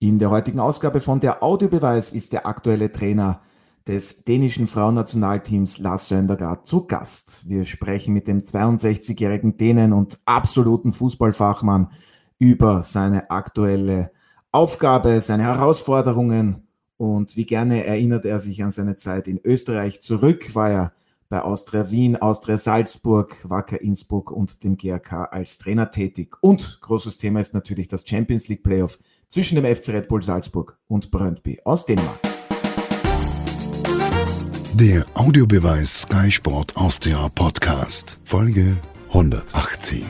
In der heutigen Ausgabe von der Audiobeweis ist der aktuelle Trainer des dänischen Frauennationalteams Lars Söndergaard zu Gast. Wir sprechen mit dem 62-jährigen Dänen und absoluten Fußballfachmann über seine aktuelle Aufgabe, seine Herausforderungen und wie gerne erinnert er sich an seine Zeit in Österreich zurück, war er bei Austria Wien, Austria Salzburg, Wacker Innsbruck und dem GRK als Trainer tätig. Und großes Thema ist natürlich das Champions League Playoff zwischen dem FC Red Bull Salzburg und Brøndby aus Dänemark. Der Audiobeweis Sky Sport Austria Podcast, Folge 118.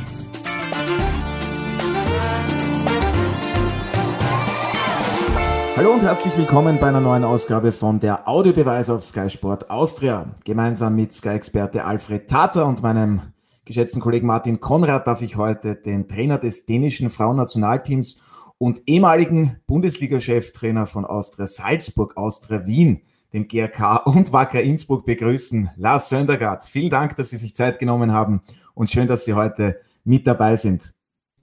Hallo und herzlich willkommen bei einer neuen Ausgabe von der Audiobeweis auf Sky Sport Austria. Gemeinsam mit Sky-Experte Alfred Tater und meinem geschätzten Kollegen Martin Konrad darf ich heute den Trainer des dänischen Frauennationalteams und ehemaligen Bundesliga-Cheftrainer von Austria Salzburg, Austria Wien, dem GRK und Wacker Innsbruck begrüßen. Lars Söndergaard, vielen Dank, dass Sie sich Zeit genommen haben und schön, dass Sie heute mit dabei sind.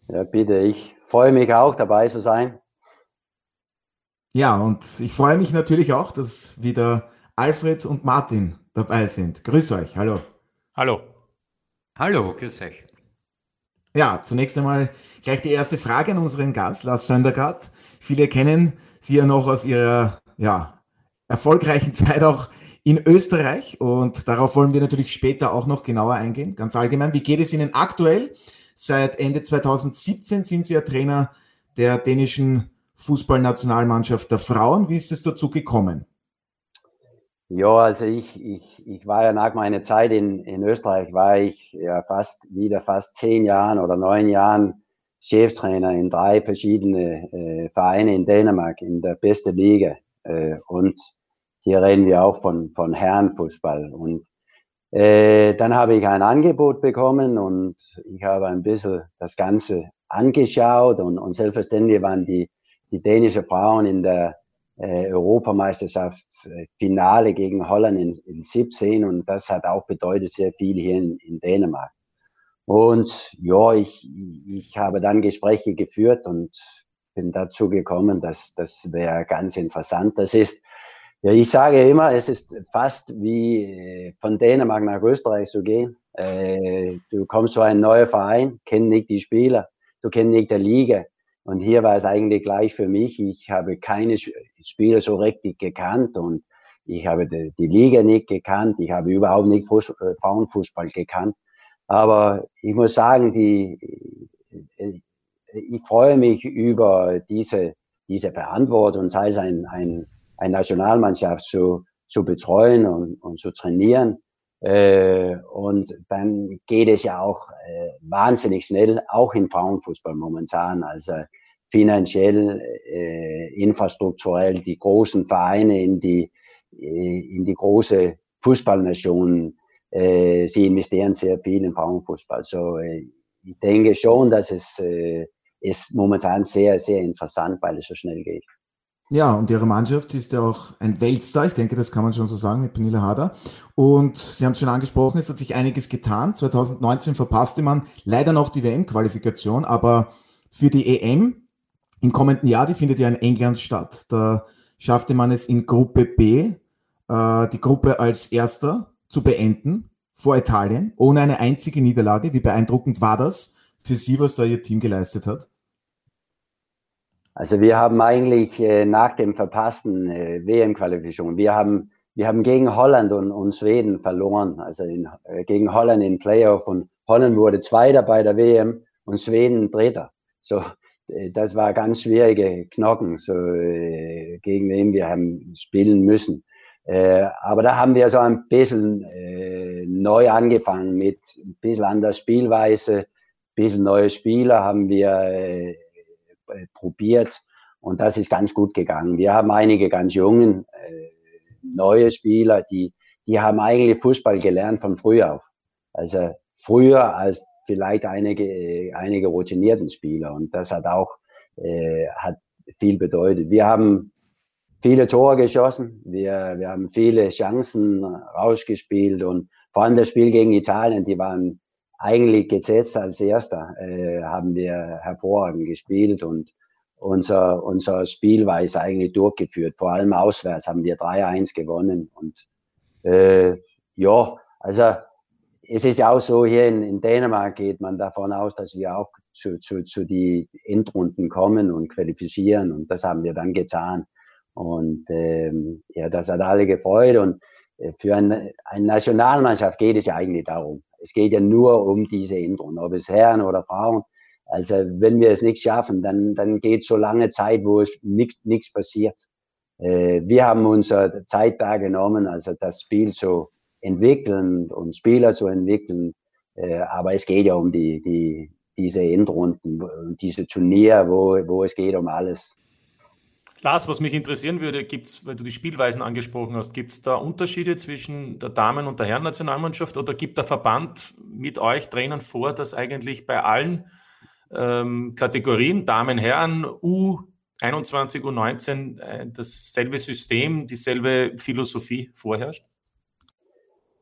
Ja, bitte, ich freue mich auch dabei zu sein. Ja, und ich freue mich natürlich auch, dass wieder Alfred und Martin dabei sind. Grüß euch, hallo. Hallo. Hallo, grüß euch. Ja, zunächst einmal gleich die erste Frage an unseren Gast, Lars Söndergaard. Viele kennen Sie ja noch aus Ihrer ja, erfolgreichen Zeit auch in Österreich und darauf wollen wir natürlich später auch noch genauer eingehen. Ganz allgemein, wie geht es Ihnen aktuell? Seit Ende 2017 sind Sie ja Trainer der dänischen Fußballnationalmannschaft der Frauen. Wie ist es dazu gekommen? Ja, also ich, ich, ich war ja nach meiner Zeit in, in Österreich, war ich ja fast wieder fast zehn Jahren oder neun Jahren Cheftrainer in drei verschiedene äh, Vereine in Dänemark in der besten Liga. Äh, und hier reden wir auch von, von Herrenfußball. Und äh, dann habe ich ein Angebot bekommen und ich habe ein bisschen das Ganze angeschaut und, und selbstverständlich waren die, die dänischen Frauen in der äh, Europameisterschaftsfinale gegen Holland in, in 17 und das hat auch bedeutet sehr viel hier in, in Dänemark. Und ja, ich, ich habe dann Gespräche geführt und bin dazu gekommen, dass das wäre ganz interessant. Das ist, ja, ich sage immer, es ist fast wie äh, von Dänemark nach Österreich zu gehen. Äh, du kommst zu einem neuen Verein, kennst nicht die Spieler, du kennst nicht die Liga, und hier war es eigentlich gleich für mich. Ich habe keine Spieler so richtig gekannt und ich habe die, die Liga nicht gekannt. Ich habe überhaupt nicht Fuß, äh, Frauenfußball gekannt. Aber ich muss sagen, die, ich freue mich über diese, diese Verantwortung, sei es ein, ein, ein Nationalmannschaft zu, zu betreuen und, und zu trainieren. Äh, und dann geht es ja auch äh, wahnsinnig schnell, auch im Frauenfußball momentan. Also finanziell, äh, infrastrukturell die großen Vereine in die, in die große Fußballnation, sie investieren sehr viel in Frauenfußball. So, ich denke schon, dass es ist momentan sehr, sehr interessant, weil es so schnell geht. Ja, und ihre Mannschaft ist ja auch ein Weltstar, ich denke, das kann man schon so sagen mit Penilla Hader. Und Sie haben es schon angesprochen, es hat sich einiges getan. 2019 verpasste man leider noch die WM-Qualifikation, aber für die EM im kommenden Jahr, die findet ja in England statt. Da schaffte man es in Gruppe B, äh, die Gruppe als erster zu beenden vor Italien, ohne eine einzige Niederlage. Wie beeindruckend war das für Sie, was da Ihr Team geleistet hat? Also wir haben eigentlich äh, nach dem verpassten äh, WM-Qualifikation, wir haben, wir haben gegen Holland und, und Schweden verloren, also in, äh, gegen Holland in Playoff und Holland wurde Zweiter bei der WM und Schweden Dritter. So, äh, das war ganz schwierige Knochen, so, äh, gegen wen wir haben spielen müssen. Äh, aber da haben wir so ein bisschen äh, neu angefangen mit ein bisschen anderer Spielweise, ein bisschen neue Spieler haben wir äh, äh, probiert und das ist ganz gut gegangen. Wir haben einige ganz jungen, äh, neue Spieler, die, die haben eigentlich Fußball gelernt von früh auf. Also früher als vielleicht einige, einige routinierten Spieler und das hat auch äh, hat viel bedeutet. Wir haben viele Tore geschossen, wir, wir haben viele Chancen rausgespielt und vor allem das Spiel gegen Italien, die waren eigentlich gesetzt als Erster, äh, haben wir hervorragend gespielt und, unser, unser Spielweise eigentlich durchgeführt. Vor allem auswärts haben wir 3-1 gewonnen. Und äh, ja, also es ist ja auch so, hier in, in, Dänemark geht man davon aus, dass wir auch zu, zu, zu die Endrunden kommen und qualifizieren. Und das haben wir dann getan. Und ähm, ja, das hat alle gefreut. Und äh, für ein, eine Nationalmannschaft geht es ja eigentlich darum. Es geht ja nur um diese Endrunde, ob es Herren oder Frauen. Also wenn wir es nicht schaffen, dann, dann geht so lange Zeit, wo es nichts passiert. Äh, wir haben unsere Zeit da genommen, also das Spiel zu entwickeln und Spieler zu entwickeln. Äh, aber es geht ja um die, die, diese Endrunden, diese Turnier, wo, wo es geht um alles. Lars, was mich interessieren würde, gibt's, weil du die Spielweisen angesprochen hast, gibt es da Unterschiede zwischen der Damen- und der Herren-Nationalmannschaft oder gibt der Verband mit euch Trainern vor, dass eigentlich bei allen ähm, Kategorien, Damen, Herren, U21, U19, äh, dasselbe System, dieselbe Philosophie vorherrscht?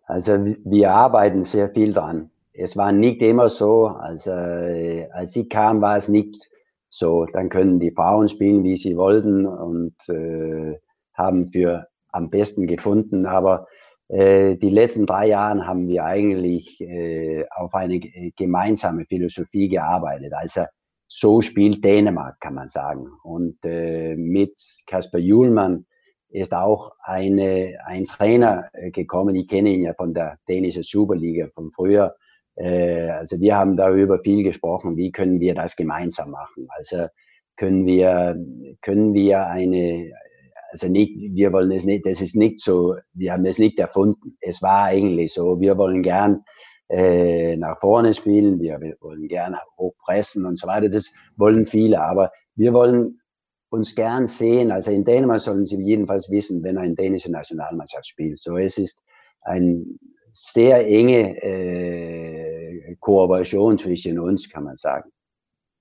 Also wir arbeiten sehr viel dran. Es war nicht immer so, also äh, als ich kam, war es nicht so. Dann können die Frauen spielen, wie sie wollten und äh, haben für am besten gefunden. Aber äh, die letzten drei Jahre haben wir eigentlich äh, auf eine gemeinsame Philosophie gearbeitet. Also so spielt Dänemark, kann man sagen. Und äh, mit Kasper Julmann ist auch eine, ein Trainer gekommen, ich kenne ihn ja von der dänischen Superliga von früher. Also wir haben darüber viel gesprochen, wie können wir das gemeinsam machen. Also können wir, können wir eine, also nicht, wir wollen es nicht, das ist nicht so, wir haben es nicht erfunden. Es war eigentlich so, wir wollen gern äh, nach vorne spielen, wir wollen gern hochpressen und so weiter. Das wollen viele, aber wir wollen uns gern sehen. Also in Dänemark sollen sie jedenfalls wissen, wenn eine dänische Nationalmannschaft spielt. So, es ist ein sehr enge äh, Kooperation zwischen uns, kann man sagen.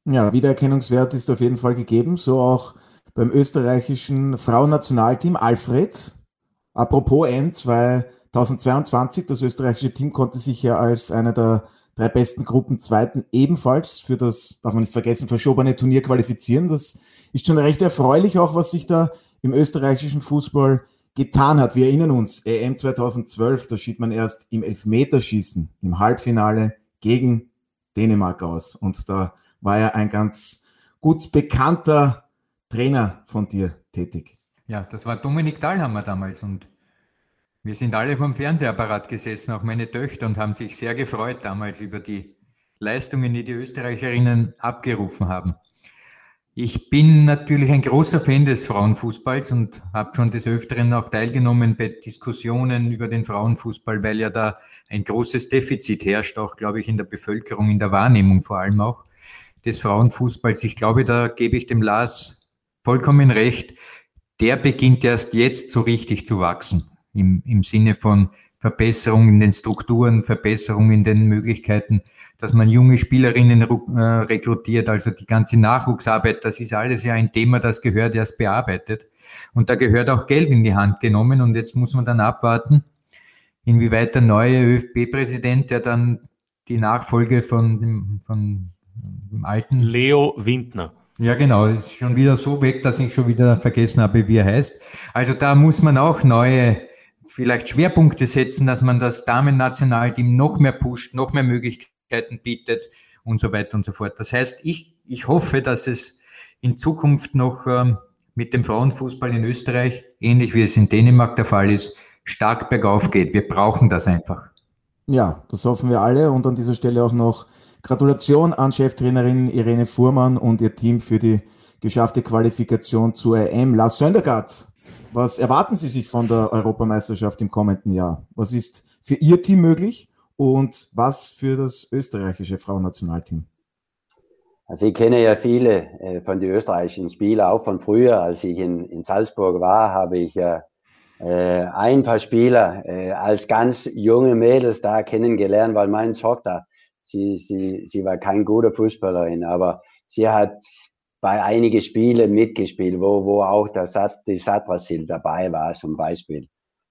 Ja, Wiedererkennungswert ist auf jeden Fall gegeben, so auch beim österreichischen Frauennationalteam Alfred. Apropos M 2022, das österreichische Team konnte sich ja als einer der drei besten Gruppen Zweiten ebenfalls für das, darf man nicht vergessen, verschobene Turnier qualifizieren. Das ist schon recht erfreulich, auch was sich da im österreichischen Fußball getan hat. Wir erinnern uns, EM 2012, da schied man erst im Elfmeterschießen im Halbfinale gegen Dänemark aus. Und da war ja ein ganz gut bekannter Trainer von dir tätig? Ja, das war Dominik Dahlhammer damals und wir sind alle vom Fernsehapparat gesessen, auch meine Töchter, und haben sich sehr gefreut damals über die Leistungen, die die Österreicherinnen abgerufen haben. Ich bin natürlich ein großer Fan des Frauenfußballs und habe schon des Öfteren auch teilgenommen bei Diskussionen über den Frauenfußball, weil ja da ein großes Defizit herrscht, auch glaube ich in der Bevölkerung, in der Wahrnehmung vor allem auch des Frauenfußballs. Ich glaube, da gebe ich dem Lars vollkommen recht, der beginnt erst jetzt so richtig zu wachsen. Im, im Sinne von Verbesserung in den Strukturen, Verbesserung in den Möglichkeiten, dass man junge Spielerinnen äh, rekrutiert, also die ganze Nachwuchsarbeit, das ist alles ja ein Thema, das gehört erst bearbeitet. Und da gehört auch Geld in die Hand genommen und jetzt muss man dann abwarten, inwieweit der neue ÖFB-Präsident, der dann die Nachfolge von dem, von dem alten Leo Windner ja, genau. Ist schon wieder so weg, dass ich schon wieder vergessen habe, wie er heißt. Also da muss man auch neue, vielleicht Schwerpunkte setzen, dass man das Damen-Nationalteam noch mehr pusht, noch mehr Möglichkeiten bietet und so weiter und so fort. Das heißt, ich, ich hoffe, dass es in Zukunft noch ähm, mit dem Frauenfußball in Österreich, ähnlich wie es in Dänemark der Fall ist, stark bergauf geht. Wir brauchen das einfach. Ja, das hoffen wir alle und an dieser Stelle auch noch Gratulation an Cheftrainerin Irene Fuhrmann und ihr Team für die geschaffte Qualifikation zur EM. Lars Söndergaard, was erwarten Sie sich von der Europameisterschaft im kommenden Jahr? Was ist für Ihr Team möglich und was für das österreichische Frauennationalteam? Also ich kenne ja viele äh, von den österreichischen Spielern, auch von früher, als ich in, in Salzburg war, habe ich ja äh, ein paar Spieler äh, als ganz junge Mädels da kennengelernt, weil mein Tochter Sie, sie, sie war kein guter Fußballerin, aber sie hat bei einigen Spielen mitgespielt, wo, wo auch der Sat, die Satrasil dabei war, zum Beispiel.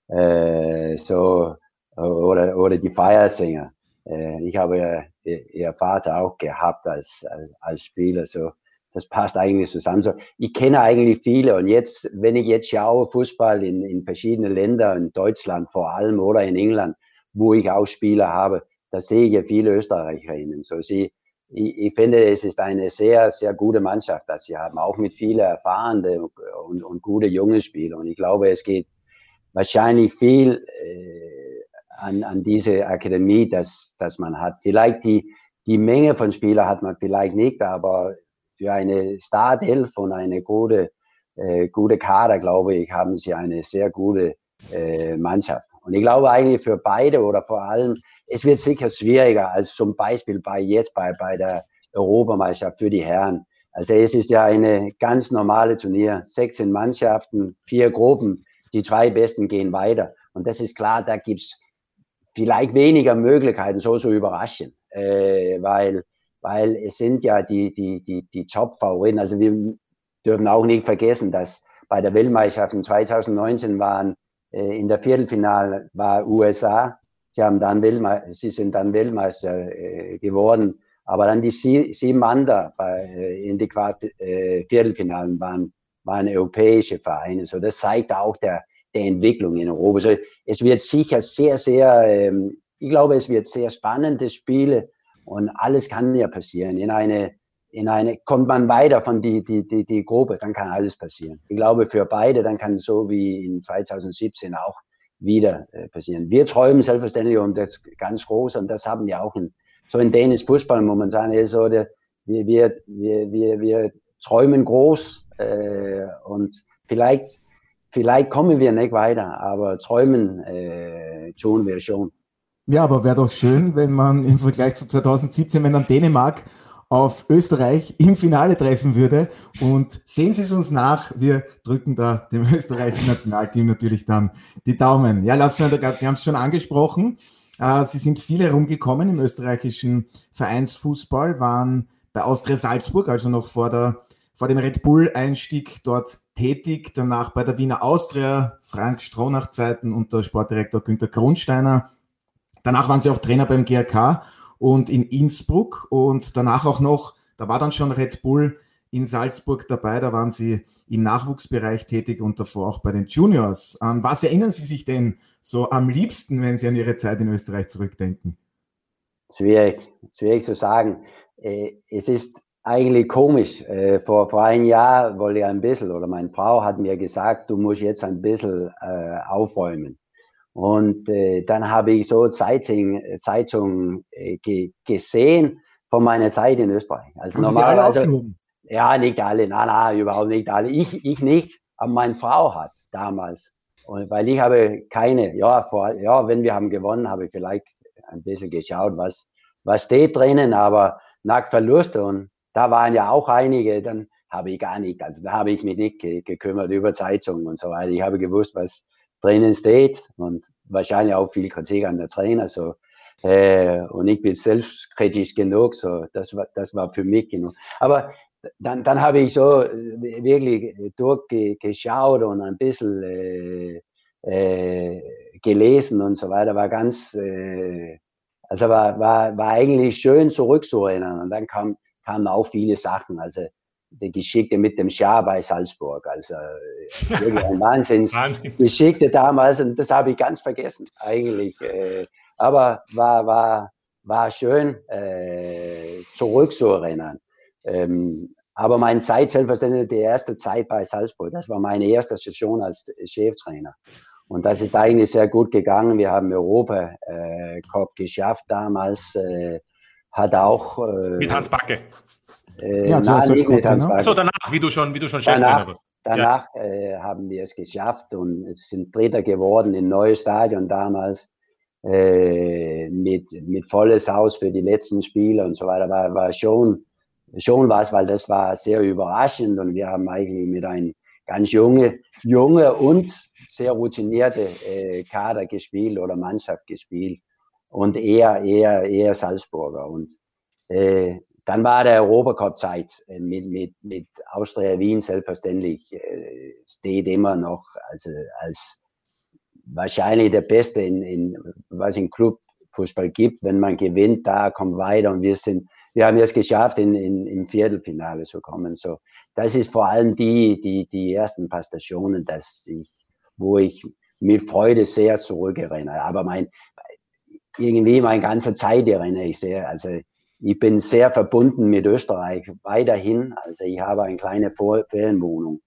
Äh, so, oder, oder die Feiersänger. Äh, ich habe ihr Vater auch gehabt als, als, als Spieler. So. das passt eigentlich zusammen. So, ich kenne eigentlich viele und jetzt, wenn ich jetzt schaue, Fußball in, in verschiedenen Ländern, in Deutschland vor allem oder in England, wo ich auch Spieler habe, da sehe ich ja viele Österreicherinnen. So, sie, ich, ich finde, es ist eine sehr, sehr gute Mannschaft, dass sie haben, auch mit vielen erfahrenen und, und gute junge Spieler. Und ich glaube, es geht wahrscheinlich viel äh, an, an diese Akademie, dass, dass man hat. Vielleicht die, die Menge von Spielern hat man vielleicht nicht, aber für eine Startelf und eine gute, äh, gute Kader, glaube ich, haben sie eine sehr gute äh, Mannschaft. Und ich glaube eigentlich für beide oder vor allem, es wird sicher schwieriger als zum Beispiel bei jetzt bei, bei der Europameisterschaft für die Herren. Also es ist ja eine ganz normale Turnier. 16 Mannschaften, vier Gruppen. Die zwei Besten gehen weiter. Und das ist klar, da gibt's vielleicht weniger Möglichkeiten, so zu überraschen. Äh, weil weil es sind ja die, die, die, die Top-Favoriten. Also wir dürfen auch nicht vergessen, dass bei der Weltmeisterschaft in 2019 waren äh, in der Viertelfinale war USA. Sie haben dann Weltmeister, sie sind dann Weltmeister äh, geworden. Aber dann die sie, sieben anderen äh, in die Quart äh, Viertelfinalen waren, waren europäische Vereine. So, das zeigt auch der, der Entwicklung in Europa. So, es wird sicher sehr, sehr, ähm, ich glaube, es wird sehr spannende Spiele und alles kann ja passieren. In eine, in eine, kommt man weiter von die, die, die, die Gruppe, dann kann alles passieren. Ich glaube, für beide, dann kann so wie in 2017 auch wieder äh, passieren. Wir träumen selbstverständlich um das ganz groß und das haben wir auch in, so in dänisch Fußball momentan ist so, der, wir, wir, wir, wir, wir träumen groß äh, und vielleicht, vielleicht kommen wir nicht weiter, aber träumen äh, tun wir schon. Ja, aber wäre doch schön, wenn man im Vergleich zu 2017, wenn dann Dänemark auf Österreich im Finale treffen würde. Und sehen Sie es uns nach. Wir drücken da dem österreichischen Nationalteam natürlich dann die Daumen. Ja, Lasse Sie haben es schon angesprochen. Äh, Sie sind viel herumgekommen im österreichischen Vereinsfußball, waren bei Austria Salzburg, also noch vor, der, vor dem Red Bull-Einstieg dort tätig, danach bei der Wiener Austria, Frank Stronach-Zeiten unter Sportdirektor Günter Grundsteiner Danach waren sie auch Trainer beim GRK und in Innsbruck und danach auch noch, da war dann schon Red Bull in Salzburg dabei, da waren sie im Nachwuchsbereich tätig und davor auch bei den Juniors. An was erinnern Sie sich denn so am liebsten, wenn Sie an Ihre Zeit in Österreich zurückdenken? Schwierig, schwierig zu sagen. Äh, es ist eigentlich komisch. Äh, vor, vor einem Jahr wollte ich ein bisschen, oder meine Frau hat mir gesagt, du musst jetzt ein bisschen äh, aufräumen. Und äh, dann habe ich so Zeitung, Zeitung äh, ge gesehen von meiner Zeit in Österreich. Also normalerweise. Also, ja, nicht alle, nein, nein, überhaupt nicht alle. Ich, ich nicht, aber meine Frau hat damals. Und weil ich habe keine, ja, vor, ja, wenn wir haben gewonnen, habe ich vielleicht ein bisschen geschaut, was, was steht drinnen, aber nach Verlust und da waren ja auch einige, dann habe ich gar nicht, also da habe ich mich nicht gekümmert über Zeitungen und so weiter. Ich habe gewusst, was, drinnen steht und wahrscheinlich auch viel Kritik an der Trainer. So. Äh, und ich bin selbstkritisch genug, so das war, das war für mich genug. Aber dann, dann habe ich so äh, wirklich durchgeschaut und ein bisschen äh, äh, gelesen und so weiter. War ganz, äh, also war, war, war eigentlich schön zurückzuerinnern. Und dann kam, kamen auch viele Sachen. Also die Geschichte mit dem Schar bei Salzburg. Also äh, wirklich ein Wahnsinnsgeschichte damals und das habe ich ganz vergessen eigentlich. Äh, aber war, war, war schön äh, zurückzuerinnern. Ähm, aber meine Zeit, selbstverständlich die erste Zeit bei Salzburg, das war meine erste Session als Cheftrainer. Und das ist eigentlich sehr gut gegangen. Wir haben Europa äh, Cup geschafft damals. Äh, hat auch. Äh, mit Hans Backe. Äh, ja, Hans Wagner. So, danach, wie du schon, wie du schon Cheftrainer warst. Danach ja. äh, haben wir es geschafft und sind Dritter geworden im neuen Stadion damals äh, mit, mit volles Haus für die letzten Spiele und so weiter. War, war schon, schon was, weil das war sehr überraschend und wir haben eigentlich mit einem ganz junge, junge und sehr routinierte äh, Kader gespielt oder Mannschaft gespielt und eher, eher, eher Salzburger. Und äh, dann war der Europacup-Zeit äh, mit, mit, mit Austria Wien selbstverständlich, äh, steht immer noch als, als wahrscheinlich der Beste, in, in, was im Clubfußball gibt. Wenn man gewinnt, da kommt weiter und wir sind wir haben es geschafft, in, in, im Viertelfinale zu kommen. So, das ist vor allem die, die, die ersten paar Stationen, dass ich, wo ich mit Freude sehr zurückerinnere. Aber mein, irgendwie meine ganze Zeit erinnere ich sehr. Also ich bin sehr verbunden mit Österreich weiterhin. Also ich habe eine kleine Ferienwohnung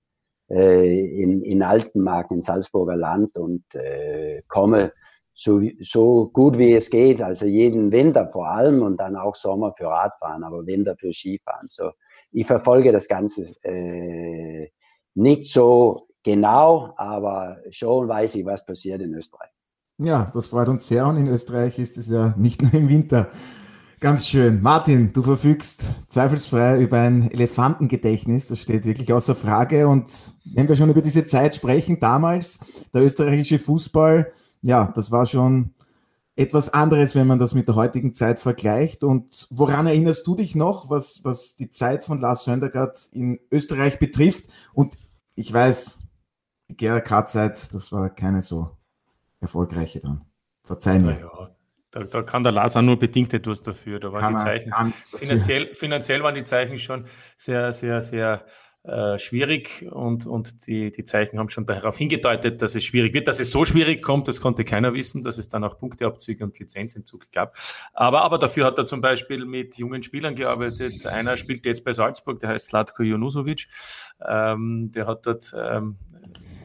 äh, in, in Altenmark in Salzburger Land und äh, komme so, so gut wie es geht, also jeden Winter vor allem und dann auch Sommer für Radfahren, aber Winter für Skifahren. So, ich verfolge das Ganze äh, nicht so genau, aber schon weiß ich, was passiert in Österreich. Ja, das freut uns sehr und in Österreich ist es ja nicht nur im Winter. Ganz schön. Martin, du verfügst zweifelsfrei über ein Elefantengedächtnis. Das steht wirklich außer Frage. Und wenn wir schon über diese Zeit sprechen, damals, der österreichische Fußball, ja, das war schon etwas anderes, wenn man das mit der heutigen Zeit vergleicht. Und woran erinnerst du dich noch, was, was die Zeit von Lars Söndergaard in Österreich betrifft? Und ich weiß, die GRK-Zeit, das war keine so erfolgreiche dann. Verzeih mir. Ja, da, da, kann der Lars auch nur bedingt etwas dafür. Da waren die Zeichen, finanziell, finanziell waren die Zeichen schon sehr, sehr, sehr äh, schwierig und, und die, die Zeichen haben schon darauf hingedeutet, dass es schwierig wird. Dass es so schwierig kommt, das konnte keiner wissen, dass es dann auch Punkteabzüge und Lizenzentzug gab. Aber, aber dafür hat er zum Beispiel mit jungen Spielern gearbeitet. Einer spielt jetzt bei Salzburg, der heißt Slatko Jonusovic. Ähm, der hat dort ähm,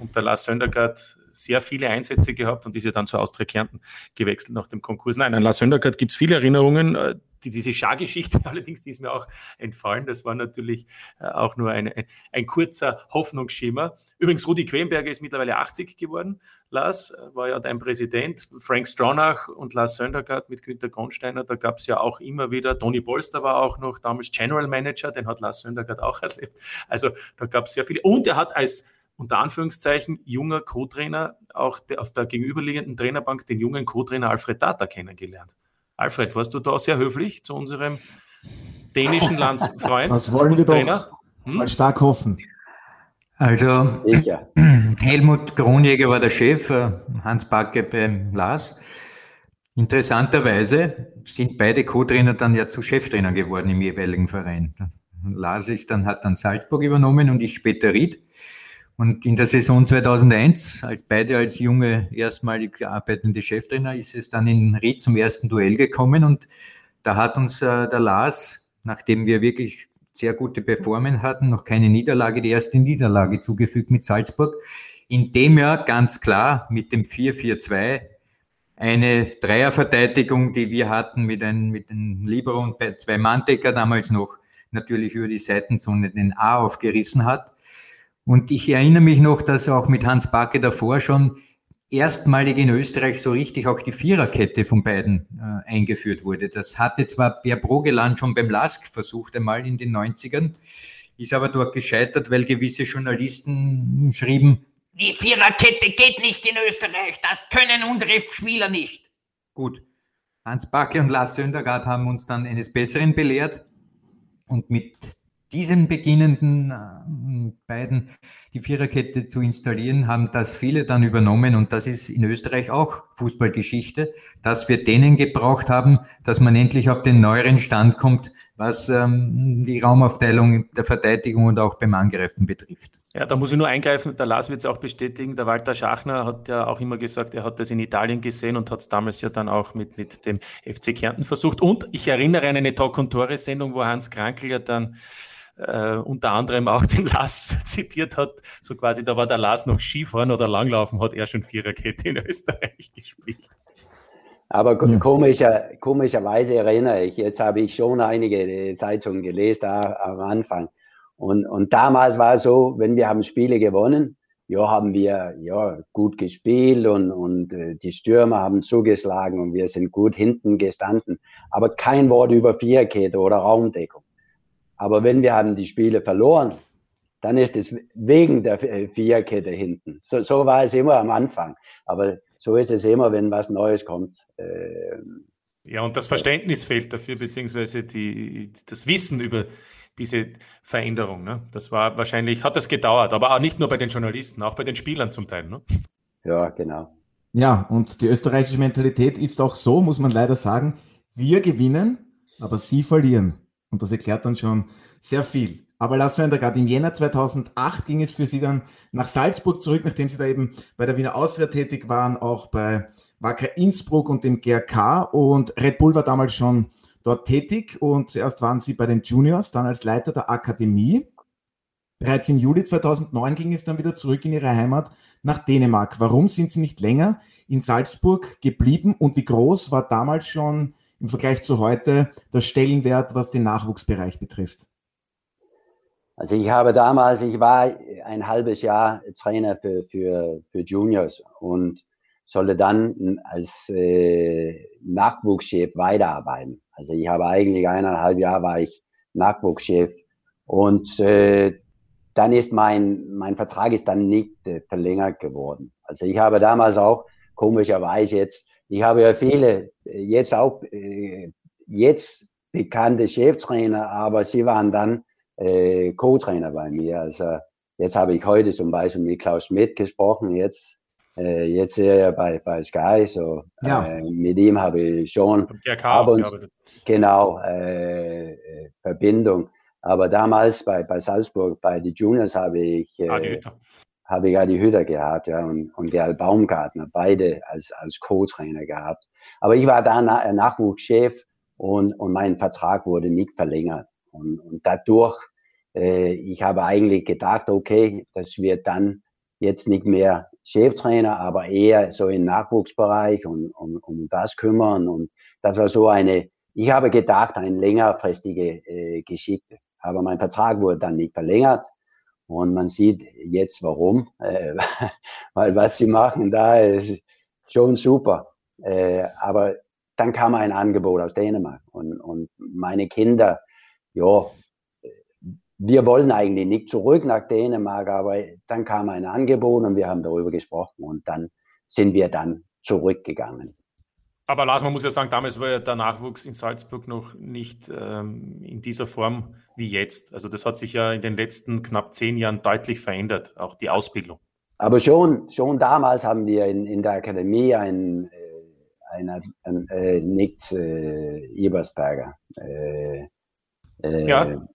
unter Lars Söndergaard sehr viele Einsätze gehabt und ist ja dann zu Austria Kärnten gewechselt nach dem Konkurs. Nein, an Lars Söndergaard gibt es viele Erinnerungen. Äh, die, diese Schar-Geschichte allerdings, die ist mir auch entfallen. Das war natürlich äh, auch nur ein, ein, ein, kurzer Hoffnungsschimmer. Übrigens, Rudi Quenberger ist mittlerweile 80 geworden. Lars äh, war ja dein Präsident. Frank Stronach und Lars Söndergaard mit Günter Kronsteiner, da gab es ja auch immer wieder. Toni Polster war auch noch damals General Manager, den hat Lars Söndergaard auch erlebt. Also da gab es sehr viele. Und er hat als unter Anführungszeichen junger Co-Trainer auch auf der gegenüberliegenden Trainerbank den jungen Co-Trainer Alfred Data kennengelernt. Alfred, warst du da sehr höflich zu unserem dänischen Landsfreund? Das wollen wir Trainer? doch hm? mal stark hoffen. Also Helmut Kronjäger war der Chef, äh, Hans Backe beim Lars. Interessanterweise sind beide Co-Trainer dann ja zu Cheftrainer geworden im jeweiligen Verein. Lars ist dann, hat dann Salzburg übernommen und ich später Ried. Und in der Saison 2001, als beide als junge, erstmalig arbeitende Cheftrainer, ist es dann in Ried zum ersten Duell gekommen. Und da hat uns äh, der Lars, nachdem wir wirklich sehr gute Performance hatten, noch keine Niederlage, die erste Niederlage zugefügt mit Salzburg, indem er ganz klar mit dem 4-4-2 eine Dreierverteidigung, die wir hatten mit einem mit einem Libero und zwei Manndecker damals noch natürlich über die Seitenzone den A aufgerissen hat und ich erinnere mich noch, dass auch mit Hans Backe davor schon erstmalig in Österreich so richtig auch die Viererkette von beiden äh, eingeführt wurde. Das hatte zwar Per Brogeland schon beim LASK versucht, einmal in den 90ern, ist aber dort gescheitert, weil gewisse Journalisten schrieben, die Viererkette geht nicht in Österreich, das können unsere Spieler nicht. Gut, Hans Backe und Lars Söndergaard haben uns dann eines Besseren belehrt und mit diesen beginnenden äh, beiden die Viererkette zu installieren, haben das viele dann übernommen und das ist in Österreich auch Fußballgeschichte, dass wir denen gebraucht haben, dass man endlich auf den neueren Stand kommt, was ähm, die Raumaufteilung der Verteidigung und auch beim Angreifen betrifft. Ja, da muss ich nur eingreifen, der Lars wird es auch bestätigen, der Walter Schachner hat ja auch immer gesagt, er hat das in Italien gesehen und hat es damals ja dann auch mit, mit dem FC Kärnten versucht und ich erinnere an eine Talk- und Tore-Sendung, wo Hans Krankel ja dann äh, unter anderem auch den Lars zitiert hat, so quasi, da war der Lars noch Skifahren oder Langlaufen, hat er schon Viererkette in Österreich gespielt. Aber komischer, komischerweise erinnere ich, jetzt habe ich schon einige Zeitungen gelesen da am Anfang. Und, und damals war es so, wenn wir haben Spiele gewonnen, ja, haben wir ja gut gespielt und, und äh, die Stürmer haben zugeschlagen und wir sind gut hinten gestanden. Aber kein Wort über Viererkette oder Raumdeckung. Aber wenn wir haben die Spiele verloren, dann ist es wegen der Viererkette hinten. So, so war es immer am Anfang. Aber so ist es immer, wenn was Neues kommt. Ähm, ja, und das Verständnis fehlt dafür, beziehungsweise die, das Wissen über diese Veränderung. Ne? Das war wahrscheinlich, hat das gedauert, aber auch nicht nur bei den Journalisten, auch bei den Spielern zum Teil. Ne? Ja, genau. Ja, und die österreichische Mentalität ist auch so, muss man leider sagen, wir gewinnen, aber sie verlieren. Und das erklärt dann schon sehr viel. Aber Lars Söndergaard, im Jänner 2008 ging es für Sie dann nach Salzburg zurück, nachdem Sie da eben bei der Wiener Austria tätig waren, auch bei Wacker Innsbruck und dem GRK. Und Red Bull war damals schon dort tätig und zuerst waren Sie bei den Juniors, dann als Leiter der Akademie. Bereits im Juli 2009 ging es dann wieder zurück in Ihre Heimat nach Dänemark. Warum sind Sie nicht länger in Salzburg geblieben und wie groß war damals schon im Vergleich zu heute der Stellenwert, was den Nachwuchsbereich betrifft? Also ich habe damals, ich war ein halbes Jahr Trainer für, für, für Juniors und sollte dann als äh, Nachwuchschef weiterarbeiten. Also ich habe eigentlich eineinhalb Jahre war ich Nachwuchschef und äh, dann ist mein, mein Vertrag ist dann nicht äh, verlängert geworden. Also ich habe damals auch komischerweise jetzt, ich habe ja viele äh, jetzt auch äh, jetzt bekannte Cheftrainer, aber sie waren dann äh, Co-Trainer bei mir. Also jetzt habe ich heute zum Beispiel mit Klaus Schmidt gesprochen, jetzt äh, jetzt er bei, bei Sky, so ja. äh, mit ihm habe ich schon ab und, genau äh, Verbindung. Aber damals bei, bei Salzburg, bei den Juniors habe ich äh, habe ich ja die Hütter gehabt, ja, und, und Gerald Baumgartner, beide als, als Co-Trainer gehabt. Aber ich war da Na Nachwuchschef und, und mein Vertrag wurde nicht verlängert. Und, und dadurch, äh, ich habe eigentlich gedacht, okay, das wird dann jetzt nicht mehr Cheftrainer, aber eher so im Nachwuchsbereich und um, um das kümmern. Und das war so eine, ich habe gedacht, eine längerfristige äh, Geschichte. Aber mein Vertrag wurde dann nicht verlängert. Und man sieht jetzt warum, äh, weil was sie machen da ist schon super. Äh, aber dann kam ein Angebot aus Dänemark und, und meine Kinder, ja, wir wollen eigentlich nicht zurück nach Dänemark, aber dann kam ein Angebot und wir haben darüber gesprochen und dann sind wir dann zurückgegangen. Aber Lars, man muss ja sagen, damals war ja der Nachwuchs in Salzburg noch nicht ähm, in dieser Form wie jetzt. Also das hat sich ja in den letzten knapp zehn Jahren deutlich verändert, auch die Ausbildung. Aber schon, schon damals haben wir in, in der Akademie einen, äh, einen, einen äh, Nick äh, Ebersberger. Äh, äh, ja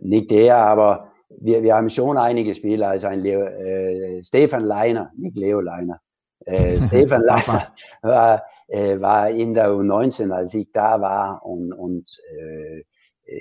nicht der, aber wir, wir haben schon einige Spieler, also ein Leo, äh, Stefan Leiner, nicht Leo Leiner. Äh, Stefan Leiner war, äh, war in der U19, als ich da war und, und äh,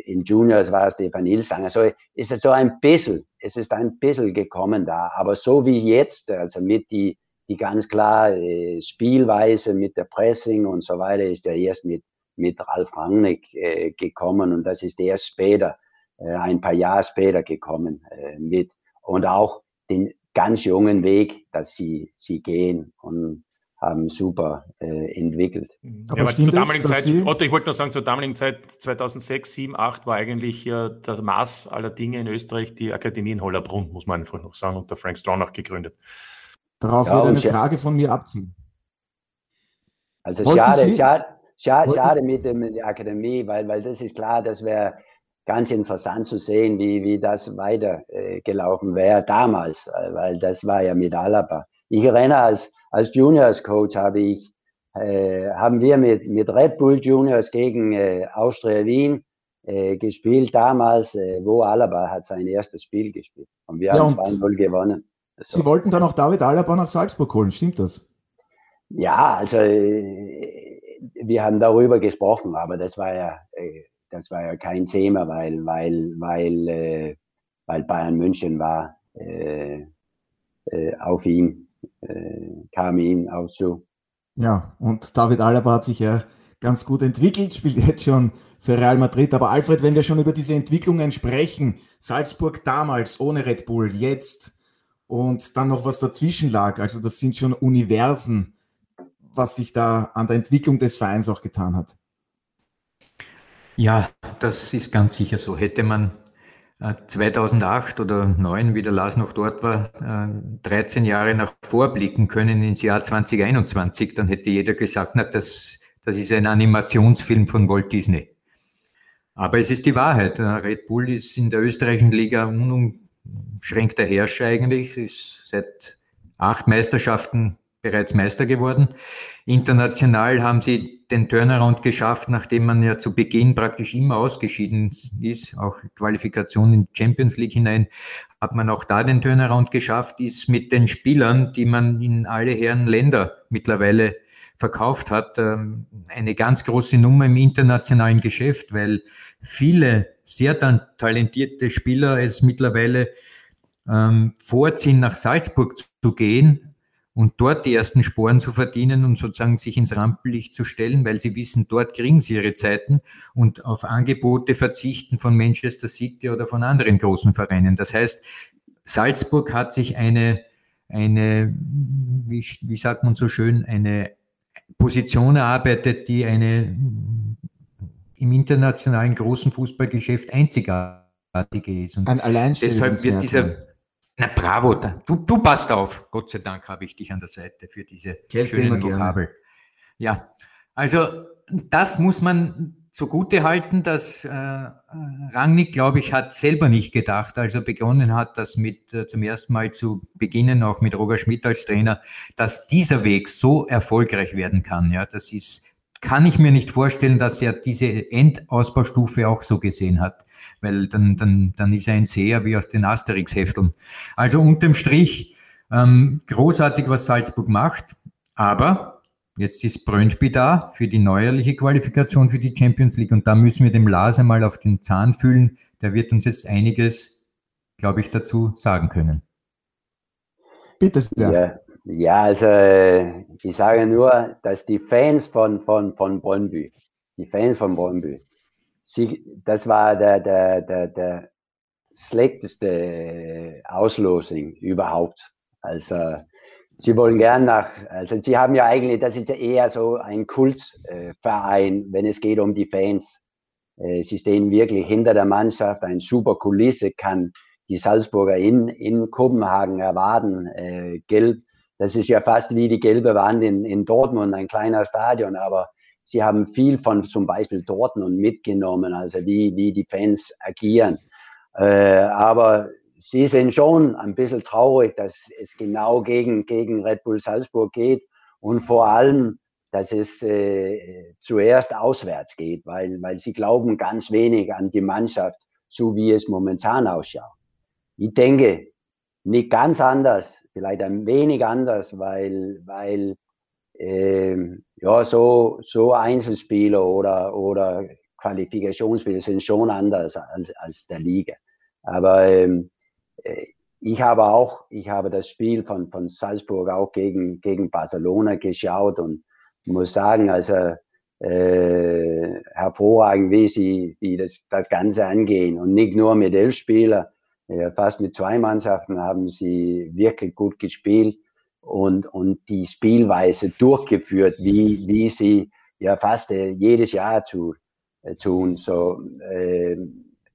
in Juniors war Stefan Ilsang. Also ist es so ein bisschen, es ist ein bisschen gekommen da, aber so wie jetzt, also mit die, die ganz klar äh, Spielweise mit der Pressing und so weiter, ist er erst mit, mit Ralf Rangnick äh, gekommen. Und das ist erst später äh, ein paar Jahre später gekommen äh, mit. Und auch den ganz jungen Weg, dass sie, sie gehen. Und haben super äh, entwickelt. Mhm. Aber ja, aber zur damaligen Zeit, Otto, ich wollte nur sagen, zur damaligen Zeit 2006, 7, 8 war eigentlich ja das Maß aller Dinge in Österreich die Akademie in Hollerbrunn, muss man einfach noch sagen, unter Frank Stronach gegründet. Darauf ja, würde eine Frage von mir abziehen. Also schade, schade, schade, schade mit, dem, mit der Akademie, weil, weil das ist klar, dass wir ganz interessant zu sehen, wie, wie das weitergelaufen äh, wäre damals, äh, weil das war ja mit Alaba. Ich erinnere, als, als Juniors Coach habe ich, äh, haben wir mit, mit Red Bull Juniors gegen äh, Austria Wien äh, gespielt damals, äh, wo Alaba hat sein erstes Spiel gespielt. Und wir ja, haben 2-0 gewonnen. So. Sie wollten dann auch David Alaba nach Salzburg holen, stimmt das? Ja, also wir haben darüber gesprochen, aber das war ja das war ja kein Thema, weil, weil, weil, äh, weil Bayern München war äh, äh, auf ihm, äh, kam ihm auch zu. Ja, und David Alaba hat sich ja ganz gut entwickelt, spielt jetzt schon für Real Madrid. Aber Alfred, wenn wir schon über diese Entwicklungen sprechen, Salzburg damals ohne Red Bull, jetzt und dann noch was dazwischen lag, also das sind schon Universen, was sich da an der Entwicklung des Vereins auch getan hat. Ja, das ist ganz sicher so. Hätte man 2008 äh, oder 2009, wie der Lars noch dort war, 13 äh, Jahre nach vorblicken können ins Jahr 2021, dann hätte jeder gesagt, na, das, das ist ein Animationsfilm von Walt Disney. Aber es ist die Wahrheit. Äh, Red Bull ist in der österreichischen Liga unumschränkter Herrscher eigentlich, ist seit acht Meisterschaften bereits Meister geworden. International haben sie den Turnaround geschafft, nachdem man ja zu Beginn praktisch immer ausgeschieden ist, auch Qualifikation in Champions League hinein, hat man auch da den Turnaround geschafft, ist mit den Spielern, die man in alle Herren Länder mittlerweile verkauft hat, ähm, eine ganz große Nummer im internationalen Geschäft, weil viele sehr talentierte Spieler es mittlerweile ähm, vorziehen, nach Salzburg zu gehen und dort die ersten Sporen zu verdienen und sozusagen sich ins Rampenlicht zu stellen, weil sie wissen, dort kriegen sie ihre Zeiten und auf Angebote verzichten von Manchester City oder von anderen großen Vereinen. Das heißt, Salzburg hat sich eine, eine wie, wie sagt man so schön, eine Position erarbeitet, die eine im internationalen großen Fußballgeschäft einzigartige ist. Und Ein deshalb wird dieser, na bravo, du, du passt auf. Gott sei Dank habe ich dich an der Seite für diese Geld schönen Vokabel. Ja, also das muss man zugute halten, dass äh, Rangnick, glaube ich, hat selber nicht gedacht, als er begonnen hat, das mit äh, zum ersten Mal zu beginnen, auch mit Roger Schmidt als Trainer, dass dieser Weg so erfolgreich werden kann. Ja, das ist, kann ich mir nicht vorstellen, dass er diese Endausbaustufe auch so gesehen hat, weil dann, dann, dann ist er ein Seher wie aus den Asterix-Hefteln. Also unterm Strich ähm, großartig, was Salzburg macht, aber Jetzt ist Brøndby da für die neuerliche Qualifikation für die Champions League und da müssen wir dem Lars einmal auf den Zahn fühlen. Der wird uns jetzt einiges, glaube ich, dazu sagen können. Bitte sehr. Ja, ja, also ich sage nur, dass die Fans von, von, von Brøndby, die Fans von Brøndby, sie, das war der, der, der, der schlechteste Auslosung überhaupt. Also Sie wollen gern nach, also Sie haben ja eigentlich, das ist ja eher so ein Kultverein, wenn es geht um die Fans. Äh, Sie stehen wirklich hinter der Mannschaft, eine super Kulisse kann die Salzburger in, in Kopenhagen erwarten. Äh, gelb, das ist ja fast wie die gelbe Wand in, in Dortmund, ein kleiner Stadion, aber sie haben viel von zum Beispiel Dortmund mitgenommen, also wie, wie die Fans agieren. Äh, aber sie sind schon ein bisschen traurig, dass es genau gegen, gegen Red Bull Salzburg geht und vor allem, dass es äh, zuerst auswärts geht, weil, weil sie glauben ganz wenig an die Mannschaft, so wie es momentan ausschaut. Ich denke, nicht ganz anders, vielleicht ein wenig anders, weil, weil äh, ja, so, so Einzelspieler oder, oder Qualifikationsspieler sind schon anders als, als der Liga. Aber ähm, äh, ich habe auch, ich habe das Spiel von, von Salzburg auch gegen, gegen Barcelona geschaut und muss sagen, also äh, hervorragend, wie sie wie das, das Ganze angehen. Und nicht nur mit elf Spielern, äh, fast mit zwei Mannschaften haben sie wirklich gut gespielt und, und die Spielweise durchgeführt, wie, wie sie ja fast äh, jedes Jahr zu, äh, tun. So, äh,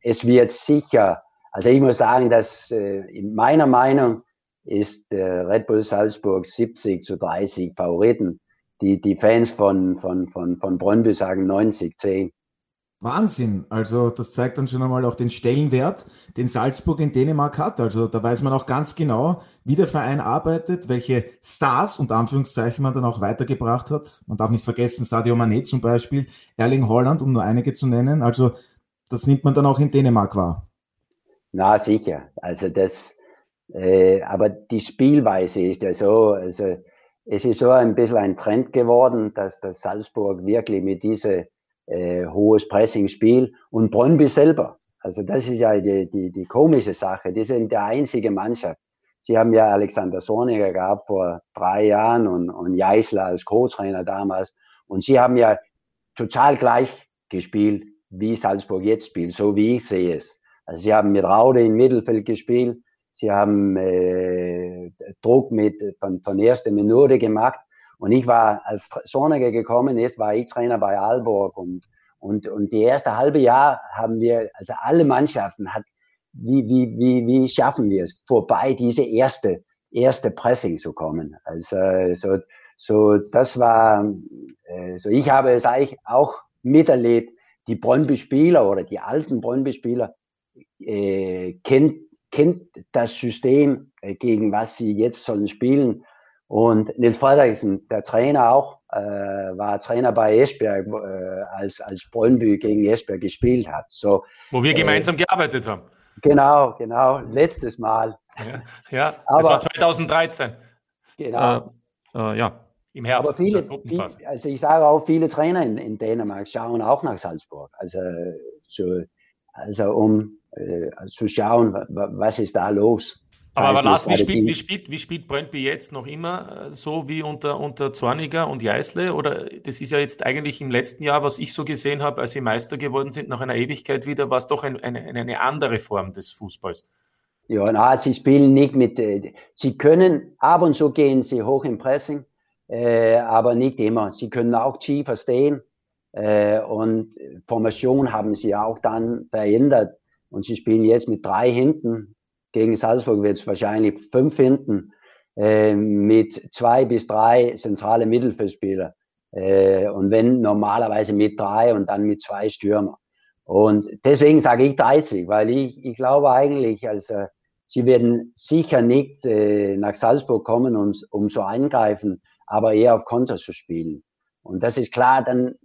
es wird sicher also ich muss sagen, dass äh, in meiner Meinung ist äh, Red Bull Salzburg 70 zu 30 Favoriten. Die, die Fans von, von, von, von Brøndby sagen 90, 10. Wahnsinn. Also das zeigt dann schon einmal auch den Stellenwert, den Salzburg in Dänemark hat. Also da weiß man auch ganz genau, wie der Verein arbeitet, welche Stars und Anführungszeichen man dann auch weitergebracht hat. Man darf nicht vergessen, Sadio Mané zum Beispiel, Erling Holland, um nur einige zu nennen. Also das nimmt man dann auch in Dänemark wahr. Na, sicher. Also das, äh, aber die Spielweise ist ja so, also es ist so ein bisschen ein Trend geworden, dass das Salzburg wirklich mit diesem äh, hohes Pressing spielt und Brøndby selber. Also das ist ja die, die, die komische Sache. Die sind der einzige Mannschaft. Sie haben ja Alexander Sorniger gehabt vor drei Jahren und, und Geisler als Co-Trainer damals. Und sie haben ja total gleich gespielt, wie Salzburg jetzt spielt, so wie ich sehe es. Also sie haben mit Raude im Mittelfeld gespielt, sie haben äh, Druck mit, von, von erster Minute gemacht. Und ich war, als Sonniger gekommen ist, war ich Trainer bei Aalborg. Und, und, und die erste halbe Jahr haben wir, also alle Mannschaften hat, wie, wie, wie, wie schaffen wir es, vorbei diese erste, erste Pressing zu kommen. Also so, so das war, äh, so ich habe es eigentlich auch miterlebt, die Brøndby-Spieler oder die alten Brøndby-Spieler, äh, kennt, kennt das System, äh, gegen was sie jetzt sollen spielen. Und Nils Frederiksen, der Trainer auch, äh, war Trainer bei Esbjerg, äh, als, als Brøndby gegen Esbjerg gespielt hat. So, Wo wir äh, gemeinsam gearbeitet haben. Genau, genau, letztes Mal. Ja, ja aber, das war 2013. Genau. Äh, äh, ja, im Herbst. Aber viele, viele, also ich sage auch, viele Trainer in, in Dänemark schauen auch nach Salzburg. Also, so, also um äh, zu schauen, was ist da los. Aber, aber Lars, wie spielt, wie, spielt, wie spielt Brøndby jetzt noch immer äh, so wie unter, unter Zorniger und Jeißle? Oder das ist ja jetzt eigentlich im letzten Jahr, was ich so gesehen habe, als sie Meister geworden sind, nach einer Ewigkeit wieder, war es doch ein, eine, eine andere Form des Fußballs. Ja, na, sie spielen nicht mit, äh, sie können, ab und zu gehen sie hoch im Pressing, äh, aber nicht immer. Sie können auch tiefer stehen äh, und Formation haben sie auch dann verändert und sie spielen jetzt mit drei hinten gegen Salzburg wird es wahrscheinlich fünf hinten äh, mit zwei bis drei zentrale Mittelfeldspieler. Äh, und wenn normalerweise mit drei und dann mit zwei Stürmer. Und deswegen sage ich 30, weil ich, ich glaube eigentlich, also, sie werden sicher nicht äh, nach Salzburg kommen, um, um so eingreifen, aber eher auf Konter zu spielen. Und das ist klar, dann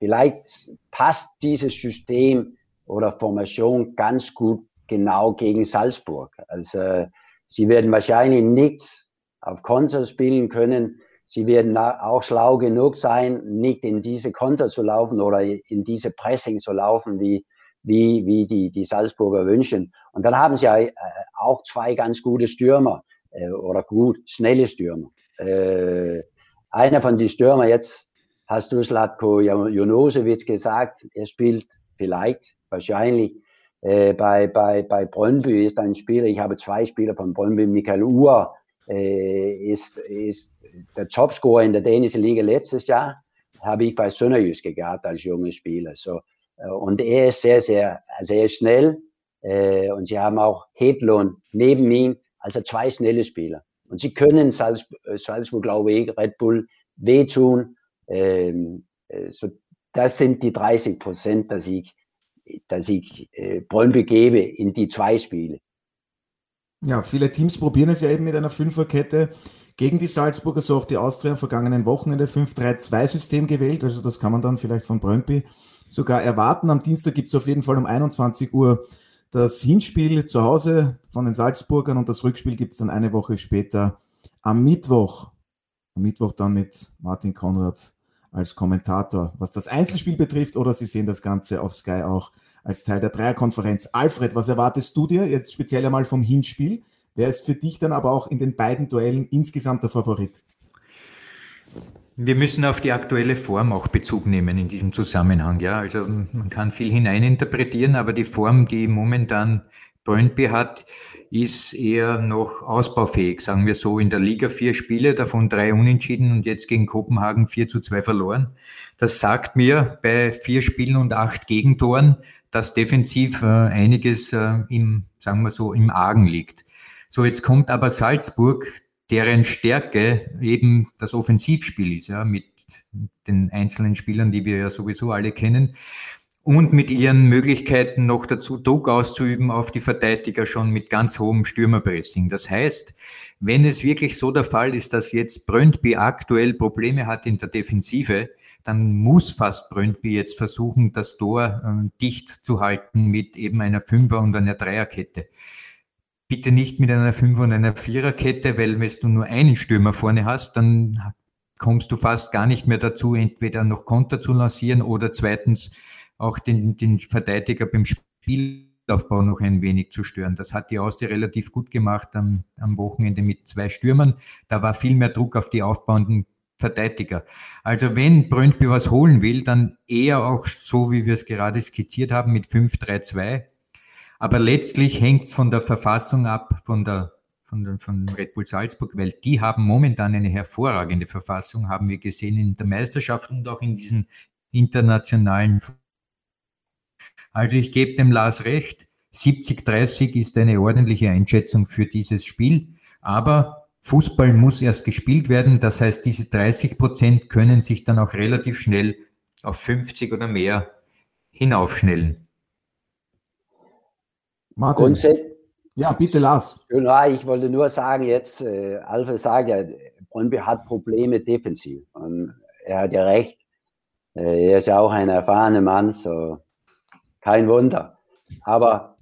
vielleicht passt dieses System oder Formation ganz gut genau gegen Salzburg. Also sie werden wahrscheinlich nichts auf Konter spielen können. Sie werden auch schlau genug sein, nicht in diese Konter zu laufen oder in diese Pressing zu laufen, wie, wie, wie die, die Salzburger wünschen. Und dann haben sie äh, auch zwei ganz gute Stürmer äh, oder gut, schnelle Stürmer. Äh, einer von den Stürmer, jetzt hast du Slatko Jonosevic gesagt, er spielt vielleicht, wahrscheinlich äh, bei, bei, bei Brøndby ist ein Spieler, ich habe zwei Spieler von Brøndby, Michael Uhr äh, ist, ist der Topscorer in der dänischen Liga letztes Jahr, habe ich bei Sønderjyske gehabt als junger Spieler. So, äh, und er ist sehr, sehr, sehr schnell äh, und sie haben auch Hedlund neben ihm, also zwei schnelle Spieler. Und sie können Salzburg, äh, Salzburg glaube ich, Red Bull wehtun. Ähm, äh, so, das sind die 30 Prozent, dass ich dass ich äh, gebe in die zwei Spiele. Ja, viele Teams probieren es ja eben mit einer Fünferkette gegen die Salzburger, so auch die Austria am vergangenen Wochenende 5-3-2-System gewählt. Also das kann man dann vielleicht von Brøndby sogar erwarten. Am Dienstag gibt es auf jeden Fall um 21 Uhr das Hinspiel zu Hause von den Salzburgern und das Rückspiel gibt es dann eine Woche später am Mittwoch. Am Mittwoch dann mit Martin Konrad als Kommentator, was das Einzelspiel betrifft, oder Sie sehen das Ganze auf Sky auch als Teil der Dreierkonferenz. Alfred, was erwartest du dir jetzt speziell einmal vom Hinspiel? Wer ist für dich dann aber auch in den beiden Duellen insgesamt der Favorit? Wir müssen auf die aktuelle Form auch Bezug nehmen in diesem Zusammenhang. Ja, also man kann viel hineininterpretieren, aber die Form, die momentan Brøndby hat, ist eher noch ausbaufähig, sagen wir so. In der Liga vier Spiele, davon drei unentschieden und jetzt gegen Kopenhagen vier zu zwei verloren. Das sagt mir bei vier Spielen und acht Gegentoren, dass defensiv äh, einiges äh, im, sagen wir so, im Argen liegt. So, jetzt kommt aber Salzburg, deren Stärke eben das Offensivspiel ist, ja, mit den einzelnen Spielern, die wir ja sowieso alle kennen und mit ihren Möglichkeiten noch dazu Druck auszuüben auf die Verteidiger schon mit ganz hohem Stürmerpressing. Das heißt, wenn es wirklich so der Fall ist, dass jetzt Brøndby aktuell Probleme hat in der Defensive, dann muss fast Brøndby jetzt versuchen, das Tor äh, dicht zu halten mit eben einer Fünfer- und einer Dreierkette. Bitte nicht mit einer Fünfer- und einer Viererkette, weil wenn du nur einen Stürmer vorne hast, dann kommst du fast gar nicht mehr dazu, entweder noch Konter zu lancieren oder zweitens auch den, den Verteidiger beim Spielaufbau noch ein wenig zu stören. Das hat die Austria relativ gut gemacht am, am Wochenende mit zwei Stürmern. Da war viel mehr Druck auf die aufbauenden Verteidiger. Also wenn Brøndby was holen will, dann eher auch so, wie wir es gerade skizziert haben, mit 5-3-2. Aber letztlich hängt es von der Verfassung ab, von der von Red Bull Salzburg, weil die haben momentan eine hervorragende Verfassung, haben wir gesehen in der Meisterschaft und auch in diesen internationalen also ich gebe dem Lars recht, 70-30 ist eine ordentliche Einschätzung für dieses Spiel, aber Fußball muss erst gespielt werden. Das heißt, diese 30 Prozent können sich dann auch relativ schnell auf 50 oder mehr hinaufschnellen. Martin. Ja, bitte Lars. Ja, ich wollte nur sagen, jetzt, äh, Alfred sagt ja, Brøndby hat Probleme defensiv. Und er hat ja recht. Äh, er ist ja auch ein erfahrener Mann, so kein Wunder. Aber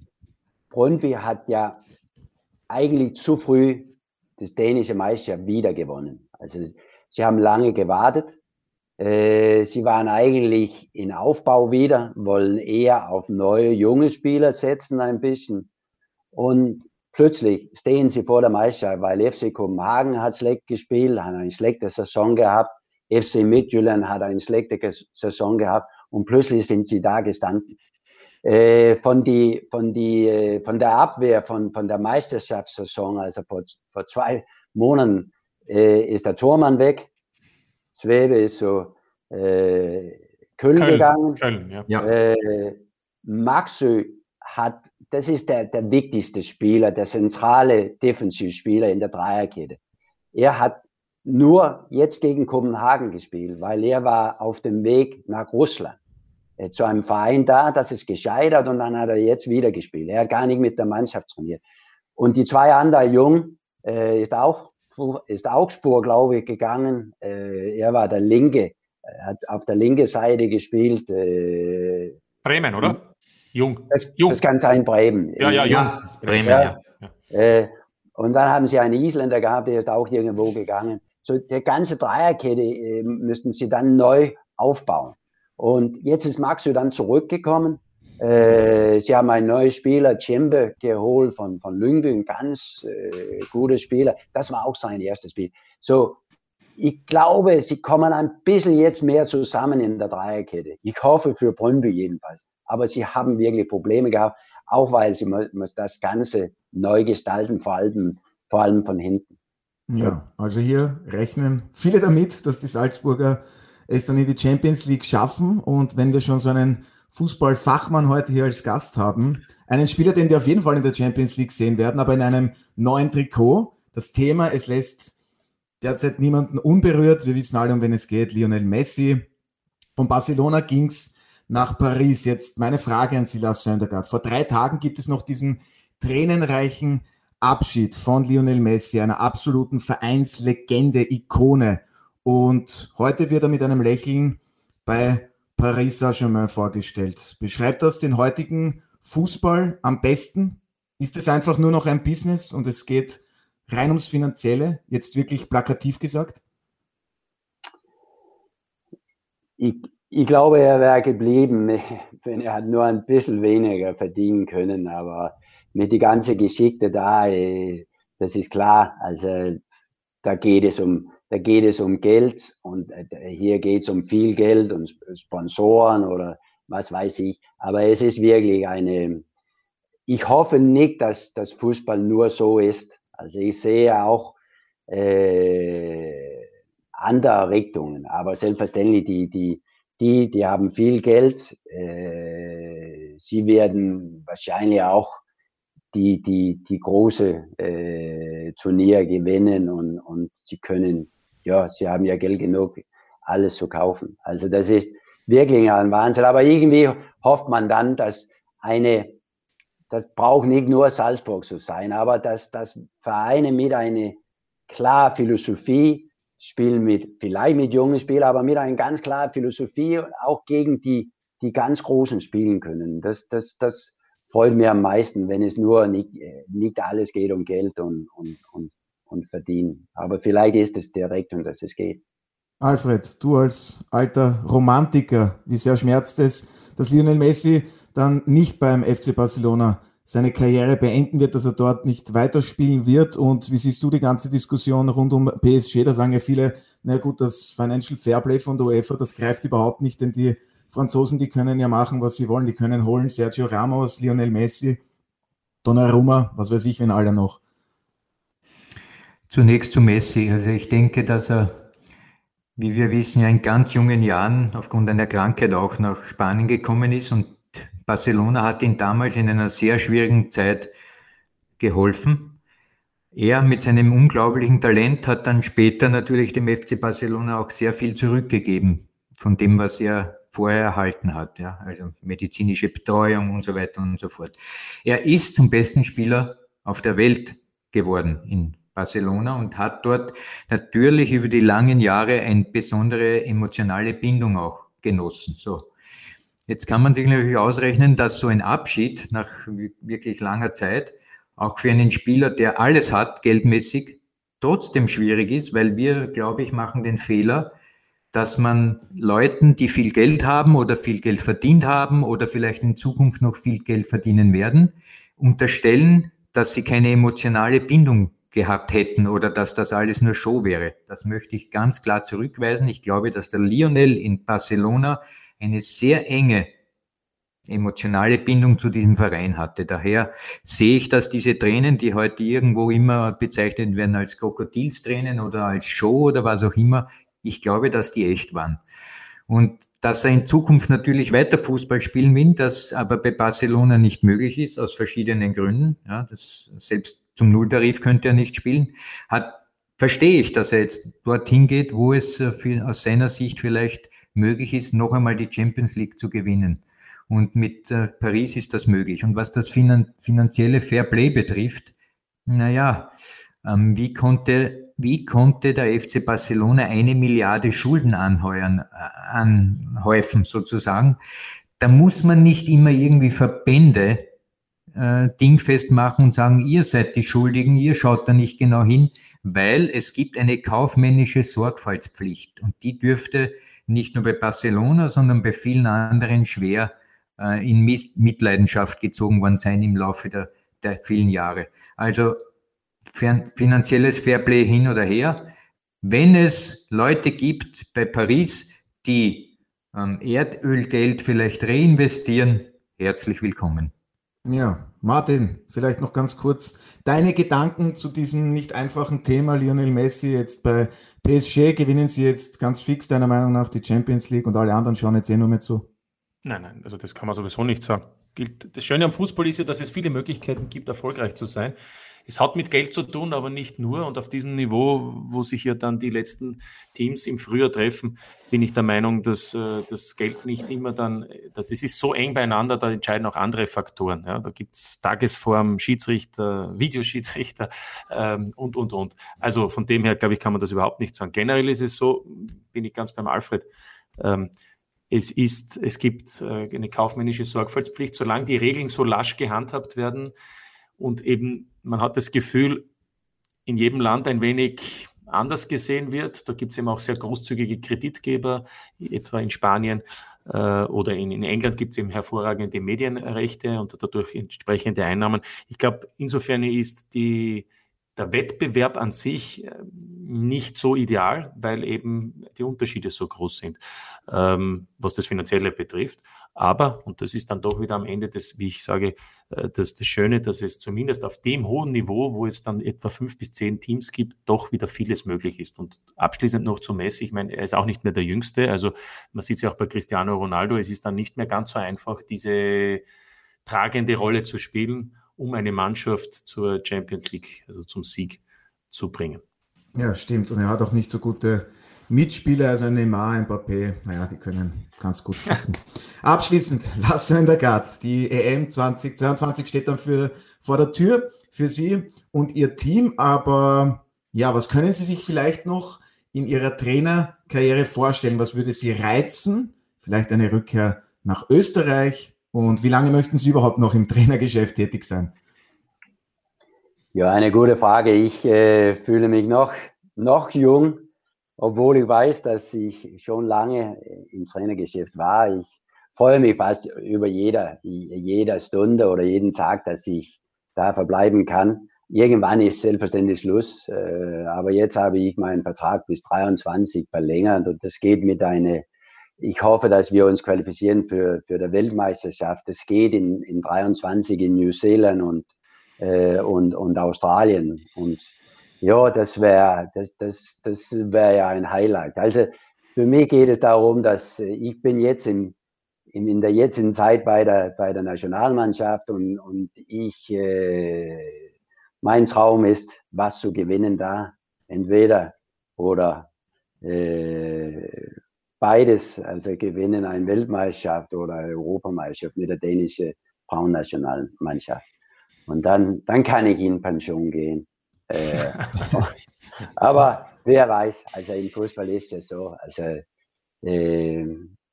Brøndby hat ja eigentlich zu früh das dänische Meisterschaft wieder gewonnen. Also sie haben lange gewartet. Äh, sie waren eigentlich in Aufbau wieder, wollen eher auf neue junge Spieler setzen ein bisschen. Und plötzlich stehen sie vor der Meisterschaft, weil FC Kopenhagen hat schlecht gespielt, hat eine schlechte Saison gehabt. FC Midtjylland hat eine schlechte Saison gehabt und plötzlich sind sie da gestanden. Äh, von, die, von, die, äh, von der Abwehr von, von der Meisterschaftssaison, also vor, vor zwei Monaten, äh, ist der Tormann weg. Schwebe ist so äh, Köln, Köln, gegangen. Köln, ja. Äh, Maxö hat, das ist der, der wichtigste Spieler, der zentrale Defensivspieler in der Dreierkette. Er hat nur jetzt gegen Kopenhagen gespielt, weil er war auf dem Weg nach Russland zu einem Verein da, das ist gescheitert und dann hat er jetzt wieder gespielt. Er hat gar nicht mit der Mannschaft trainiert. Und die zwei anderen Jung äh, ist auch ist Augsburg, glaube ich, gegangen. Äh, er war der Linke, hat auf der linken Seite gespielt. Äh, Bremen, oder? Jung. Das, Jung. das kann sein Bremen. Ja, ja, Jung. Bremen, ja. ja. Äh, und dann haben sie einen Isländer gehabt, der ist auch irgendwo gegangen. So, die ganze Dreierkette äh, müssten sie dann neu aufbauen. Und jetzt ist Maxo dann zurückgekommen. Äh, sie haben einen neuen Spieler, Cembe, geholt von, von Lyngby, ein ganz äh, guter Spieler. Das war auch sein erstes Spiel. So, ich glaube, sie kommen ein bisschen jetzt mehr zusammen in der Dreierkette. Ich hoffe für Brøndby jedenfalls. Aber sie haben wirklich Probleme gehabt, auch weil sie muss das Ganze neu gestalten, vor allem, vor allem von hinten. Ja, also hier rechnen viele damit, dass die Salzburger es dann in die Champions League schaffen. Und wenn wir schon so einen Fußballfachmann heute hier als Gast haben, einen Spieler, den wir auf jeden Fall in der Champions League sehen werden, aber in einem neuen Trikot. Das Thema, es lässt derzeit niemanden unberührt. Wir wissen alle, um wen es geht. Lionel Messi. Von Barcelona ging es nach Paris. Jetzt meine Frage an Silas Söndergaard. Vor drei Tagen gibt es noch diesen tränenreichen Abschied von Lionel Messi, einer absoluten Vereinslegende, Ikone. Und heute wird er mit einem Lächeln bei Paris Saint-Germain vorgestellt. Beschreibt das den heutigen Fußball am besten? Ist es einfach nur noch ein Business und es geht rein ums Finanzielle, jetzt wirklich plakativ gesagt? Ich, ich glaube, er wäre geblieben, wenn er nur ein bisschen weniger verdienen können, aber mit die ganze Geschichte da, äh, das ist klar. Also da geht es um, da geht es um Geld und äh, hier geht es um viel Geld und Sponsoren oder was weiß ich. Aber es ist wirklich eine, ich hoffe nicht, dass das Fußball nur so ist. Also ich sehe auch äh, andere Richtungen, aber selbstverständlich die, die, die, die haben viel Geld. Äh, sie werden wahrscheinlich auch die, die, die große äh, Turnier gewinnen und, und sie können ja, sie haben ja Geld genug, alles zu kaufen. Also das ist wirklich ein Wahnsinn. Aber irgendwie hofft man dann, dass eine, das braucht nicht nur Salzburg zu sein, aber dass, dass Vereine mit einer klaren Philosophie spielen mit, vielleicht mit jungen Spielern, aber mit einer ganz klaren Philosophie auch gegen die, die ganz Großen spielen können. Das, das, das freut mir am meisten, wenn es nur nicht, nicht alles geht um Geld und, und, und und verdienen. Aber vielleicht ist es direkt und dass es geht. Alfred, du als alter Romantiker, wie sehr schmerzt es, dass Lionel Messi dann nicht beim FC Barcelona seine Karriere beenden wird, dass er dort nicht weiterspielen wird. Und wie siehst du die ganze Diskussion rund um PSG? Da sagen ja viele, na gut, das Financial Fairplay von der UEFA, das greift überhaupt nicht, denn die Franzosen, die können ja machen, was sie wollen. Die können holen Sergio Ramos, Lionel Messi, Donnarumma, was weiß ich, wenn alle noch. Zunächst zu Messi. Also ich denke, dass er, wie wir wissen, ja in ganz jungen Jahren aufgrund einer Krankheit auch nach Spanien gekommen ist und Barcelona hat ihn damals in einer sehr schwierigen Zeit geholfen. Er mit seinem unglaublichen Talent hat dann später natürlich dem FC Barcelona auch sehr viel zurückgegeben von dem, was er vorher erhalten hat, ja, also medizinische Betreuung und so weiter und so fort. Er ist zum besten Spieler auf der Welt geworden in Barcelona und hat dort natürlich über die langen Jahre eine besondere emotionale Bindung auch genossen. So. Jetzt kann man sich natürlich ausrechnen, dass so ein Abschied nach wirklich langer Zeit auch für einen Spieler, der alles hat, geldmäßig, trotzdem schwierig ist, weil wir, glaube ich, machen den Fehler, dass man Leuten, die viel Geld haben oder viel Geld verdient haben oder vielleicht in Zukunft noch viel Geld verdienen werden, unterstellen, dass sie keine emotionale Bindung gehabt hätten oder dass das alles nur Show wäre. Das möchte ich ganz klar zurückweisen. Ich glaube, dass der Lionel in Barcelona eine sehr enge emotionale Bindung zu diesem Verein hatte. Daher sehe ich, dass diese Tränen, die heute irgendwo immer bezeichnet werden als Krokodilstränen oder als Show oder was auch immer, ich glaube, dass die echt waren. Und dass er in Zukunft natürlich weiter Fußball spielen will, das aber bei Barcelona nicht möglich ist, aus verschiedenen Gründen. Ja, das, selbst zum Nulltarif könnte er nicht spielen. Hat, verstehe ich, dass er jetzt dorthin geht, wo es äh, für, aus seiner Sicht vielleicht möglich ist, noch einmal die Champions League zu gewinnen. Und mit äh, Paris ist das möglich. Und was das finan finanzielle Fairplay betrifft, naja, ähm, wie konnte, wie konnte der FC Barcelona eine Milliarde Schulden anheuern, äh, anhäufen sozusagen? Da muss man nicht immer irgendwie Verbände äh, dingfest machen und sagen, ihr seid die Schuldigen, ihr schaut da nicht genau hin, weil es gibt eine kaufmännische Sorgfaltspflicht und die dürfte nicht nur bei Barcelona, sondern bei vielen anderen schwer äh, in Mitleidenschaft gezogen worden sein im Laufe der, der vielen Jahre. Also finanzielles Fairplay hin oder her. Wenn es Leute gibt bei Paris, die ähm, Erdölgeld vielleicht reinvestieren, herzlich willkommen. Ja, Martin, vielleicht noch ganz kurz deine Gedanken zu diesem nicht einfachen Thema Lionel Messi jetzt bei PSG. Gewinnen sie jetzt ganz fix deiner Meinung nach die Champions League und alle anderen schauen jetzt eh nur mehr zu? Nein, nein, also das kann man sowieso nicht sagen. Das Schöne am Fußball ist ja, dass es viele Möglichkeiten gibt, erfolgreich zu sein. Es hat mit Geld zu tun, aber nicht nur. Und auf diesem Niveau, wo sich ja dann die letzten Teams im Frühjahr treffen, bin ich der Meinung, dass äh, das Geld nicht immer dann, das ist so eng beieinander, da entscheiden auch andere Faktoren. Ja, da gibt es Tagesform, Schiedsrichter, Videoschiedsrichter ähm, und, und, und. Also von dem her, glaube ich, kann man das überhaupt nicht sagen. Generell ist es so, bin ich ganz beim Alfred. Ähm, es, ist, es gibt äh, eine kaufmännische Sorgfaltspflicht, solange die Regeln so lasch gehandhabt werden und eben man hat das Gefühl, in jedem Land ein wenig anders gesehen wird. Da gibt es eben auch sehr großzügige Kreditgeber, etwa in Spanien äh, oder in, in England gibt es eben hervorragende Medienrechte und dadurch entsprechende Einnahmen. Ich glaube, insofern ist die, der Wettbewerb an sich äh, nicht so ideal, weil eben die Unterschiede so groß sind, ähm, was das Finanzielle betrifft. Aber, und das ist dann doch wieder am Ende des, wie ich sage, äh, das, das Schöne, dass es zumindest auf dem hohen Niveau, wo es dann etwa fünf bis zehn Teams gibt, doch wieder vieles möglich ist. Und abschließend noch zu Messi, ich meine, er ist auch nicht mehr der Jüngste. Also man sieht es ja auch bei Cristiano Ronaldo, es ist dann nicht mehr ganz so einfach, diese tragende Rolle zu spielen, um eine Mannschaft zur Champions League, also zum Sieg zu bringen. Ja, stimmt. Und er hat auch nicht so gute Mitspieler, also ein Neymar, ein Mbappé, naja, die können ganz gut kicken. Abschließend, Lasse in der Gard. Die EM 2022 steht dann für, vor der Tür für Sie und Ihr Team. Aber ja, was können Sie sich vielleicht noch in Ihrer Trainerkarriere vorstellen? Was würde Sie reizen? Vielleicht eine Rückkehr nach Österreich? Und wie lange möchten Sie überhaupt noch im Trainergeschäft tätig sein? Ja, eine gute Frage. Ich äh, fühle mich noch, noch jung obwohl ich weiß, dass ich schon lange im Trainergeschäft war. Ich freue mich fast über jeder, jeder Stunde oder jeden Tag, dass ich da verbleiben kann. Irgendwann ist selbstverständlich Schluss, äh, aber jetzt habe ich meinen Vertrag bis 23 verlängert und das geht mit einer, ich hoffe, dass wir uns qualifizieren für, für der Weltmeisterschaft. Das geht in, in 23 in New Zealand und, äh, und, und Australien und ja, das wäre das, das, das wär ja ein Highlight. Also für mich geht es darum, dass ich bin jetzt im, im, in der jetzigen Zeit bei der, bei der Nationalmannschaft und, und ich, äh, mein Traum ist, was zu gewinnen da. Entweder oder äh, beides, also gewinnen eine Weltmeisterschaft oder eine Europameisterschaft mit der dänischen Frauennationalmannschaft. Und dann, dann kann ich in Pension gehen. Äh, aber wer weiß, also im Fußball ist es so. Also äh,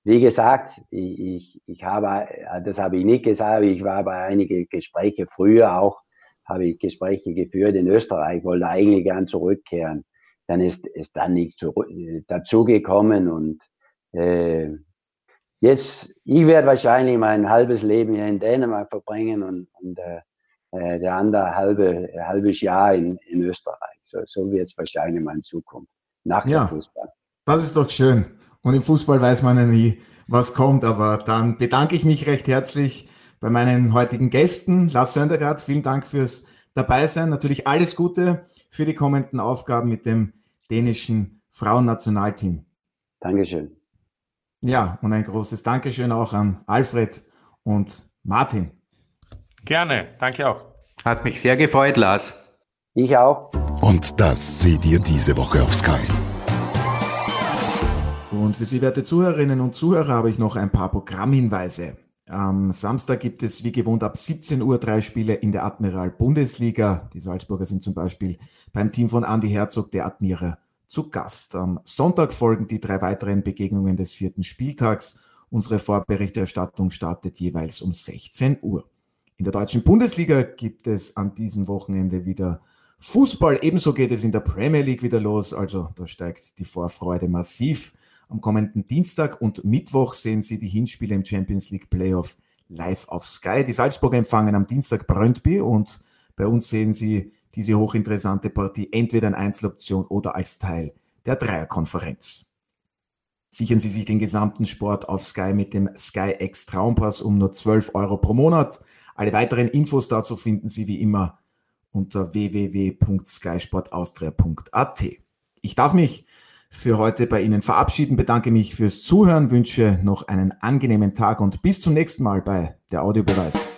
wie gesagt, ich, ich, ich habe, das habe ich nicht gesagt, ich war bei einigen Gesprächen früher auch, habe ich Gespräche geführt in Österreich, wollte eigentlich gern zurückkehren. Dann ist es dann nicht zurück, dazugekommen und äh, jetzt, ich werde wahrscheinlich mein halbes Leben hier in Dänemark verbringen und, und äh, äh der andere halbe halbes Jahr in, in Österreich. So, so wird es wahrscheinlich meine Zukunft nach ja, dem Fußball. Das ist doch schön. Und im Fußball weiß man ja nie, was kommt. Aber dann bedanke ich mich recht herzlich bei meinen heutigen Gästen. Lars Söndergaard, vielen Dank fürs Dabeisein. Natürlich alles Gute für die kommenden Aufgaben mit dem dänischen Frauennationalteam. Dankeschön. Ja, und ein großes Dankeschön auch an Alfred und Martin. Gerne, danke auch. Hat mich sehr gefreut, Lars. Ich auch. Und das seht ihr diese Woche auf Sky. Und für Sie, werte Zuhörerinnen und Zuhörer, habe ich noch ein paar Programmhinweise. Am Samstag gibt es wie gewohnt ab 17 Uhr drei Spiele in der Admiral Bundesliga. Die Salzburger sind zum Beispiel beim Team von Andy Herzog, der Admira, zu Gast. Am Sonntag folgen die drei weiteren Begegnungen des vierten Spieltags. Unsere Vorberichterstattung startet jeweils um 16 Uhr. In der deutschen Bundesliga gibt es an diesem Wochenende wieder Fußball. Ebenso geht es in der Premier League wieder los. Also da steigt die Vorfreude massiv. Am kommenden Dienstag und Mittwoch sehen Sie die Hinspiele im Champions League Playoff live auf Sky. Die Salzburger empfangen am Dienstag Brøndby und bei uns sehen Sie diese hochinteressante Partie entweder in Einzeloption oder als Teil der Dreierkonferenz. Sichern Sie sich den gesamten Sport auf Sky mit dem Sky X Traumpass um nur 12 Euro pro Monat. Alle weiteren Infos dazu finden Sie wie immer unter www.skysportaustria.at. Ich darf mich für heute bei Ihnen verabschieden, bedanke mich fürs Zuhören, wünsche noch einen angenehmen Tag und bis zum nächsten Mal bei der Audiobeweis.